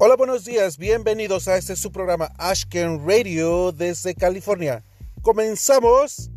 Hola, buenos días, bienvenidos a este su programa Ashken Radio desde California. Comenzamos.